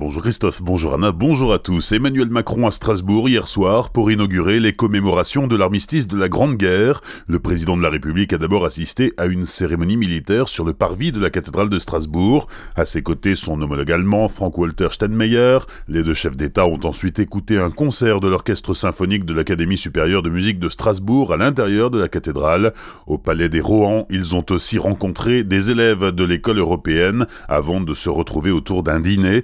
Bonjour Christophe, bonjour Anna, bonjour à tous. Emmanuel Macron à Strasbourg hier soir pour inaugurer les commémorations de l'armistice de la Grande Guerre. Le président de la République a d'abord assisté à une cérémonie militaire sur le parvis de la cathédrale de Strasbourg. À ses côtés, son homologue allemand, Frank-Walter Steinmeier. Les deux chefs d'État ont ensuite écouté un concert de l'orchestre symphonique de l'Académie supérieure de musique de Strasbourg à l'intérieur de la cathédrale. Au palais des Rohan, ils ont aussi rencontré des élèves de l'école européenne avant de se retrouver autour d'un dîner.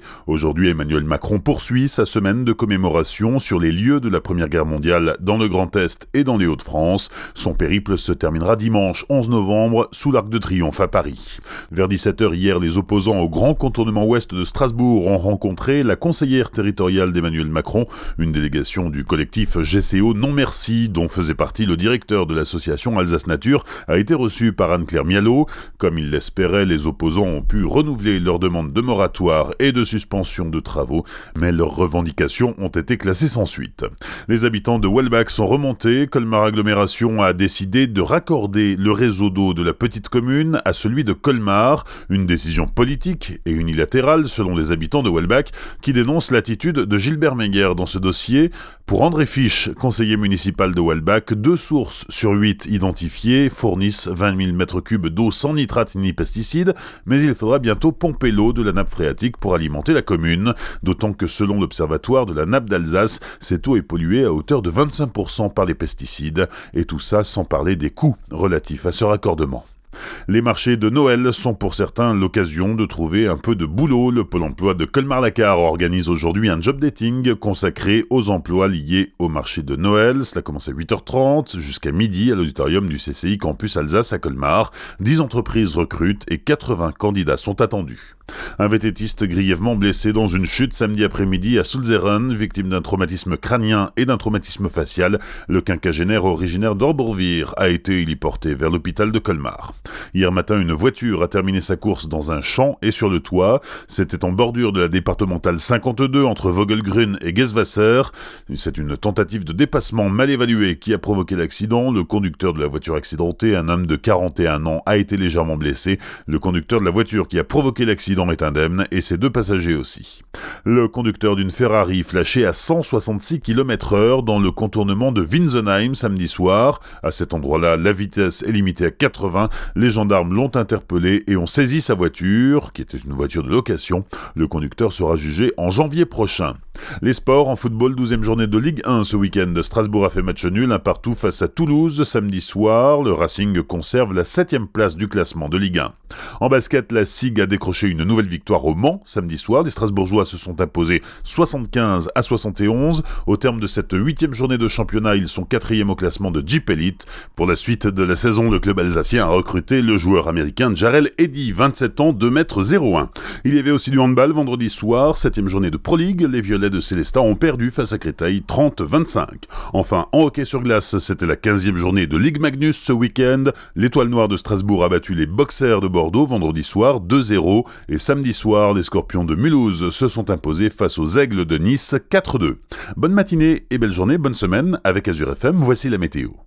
Emmanuel Macron poursuit sa semaine de commémoration sur les lieux de la Première Guerre mondiale dans le Grand Est et dans les Hauts-de-France. Son périple se terminera dimanche 11 novembre sous l'Arc de Triomphe à Paris. Vers 17h hier, les opposants au grand contournement ouest de Strasbourg ont rencontré la conseillère territoriale d'Emmanuel Macron, une délégation du collectif GCO Non Merci, dont faisait partie le directeur de l'association Alsace Nature, a été reçue par Anne-Claire Mialot. Comme il l'espérait, les opposants ont pu renouveler leur demande de moratoire et de suspension de travaux, mais leurs revendications ont été classées sans suite. Les habitants de Welbach sont remontés, Colmar Agglomération a décidé de raccorder le réseau d'eau de la petite commune à celui de Colmar, une décision politique et unilatérale selon les habitants de Welbach qui dénoncent l'attitude de Gilbert Menger dans ce dossier. Pour André Fisch, conseiller municipal de Welbach, deux sources sur huit identifiées fournissent 20 000 m3 d'eau sans nitrate ni pesticides, mais il faudra bientôt pomper l'eau de la nappe phréatique pour alimenter la commune d'autant que selon l'Observatoire de la nappe d'Alsace, cette eau est polluée à hauteur de 25% par les pesticides, et tout ça sans parler des coûts relatifs à ce raccordement. Les marchés de Noël sont pour certains l'occasion de trouver un peu de boulot. Le Pôle emploi de Colmar-Lacar organise aujourd'hui un job dating consacré aux emplois liés au marché de Noël. Cela commence à 8h30 jusqu'à midi à l'auditorium du CCI Campus Alsace à Colmar. 10 entreprises recrutent et 80 candidats sont attendus. Un vététiste grièvement blessé dans une chute samedi après-midi à Sulzeren, victime d'un traumatisme crânien et d'un traumatisme facial. Le quinquagénaire originaire d'Orborvir a été héliporté vers l'hôpital de Colmar. Hier matin, une voiture a terminé sa course dans un champ et sur le toit. C'était en bordure de la départementale 52 entre Vogelgrün et Geswasser. C'est une tentative de dépassement mal évaluée qui a provoqué l'accident. Le conducteur de la voiture accidentée, un homme de 41 ans, a été légèrement blessé. Le conducteur de la voiture qui a provoqué l'accident est indemne et ses deux passagers aussi. Le conducteur d'une Ferrari flashé à 166 km heure dans le contournement de Winsenheim samedi soir. À cet endroit-là, la vitesse est limitée à 80. Les gendarmes l'ont interpellé et ont saisi sa voiture, qui était une voiture de location. Le conducteur sera jugé en janvier prochain. Les sports en football, 12e journée de Ligue 1 ce week-end. Strasbourg a fait match nul, un partout face à Toulouse samedi soir. Le Racing conserve la 7 place du classement de Ligue 1. En basket, la SIG a décroché une nouvelle victoire au Mans samedi soir. Les Strasbourgeois se sont imposés 75 à 71. Au terme de cette huitième journée de championnat, ils sont quatrième au classement de Jeep Elite. Pour la suite de la saison, le club alsacien a recruté le joueur américain Jarel Eddy, 27 ans, 2 m 01. Il y avait aussi du handball vendredi soir, septième journée de Pro League. Les Violets de Célestat ont perdu face à Créteil 30-25. Enfin, en hockey sur glace, c'était la 15e journée de Ligue Magnus ce week-end. L'étoile noire de Strasbourg a battu les boxers de Vendredi soir 2-0 et samedi soir, les scorpions de Mulhouse se sont imposés face aux aigles de Nice 4-2. Bonne matinée et belle journée, bonne semaine avec Azure FM, voici la météo.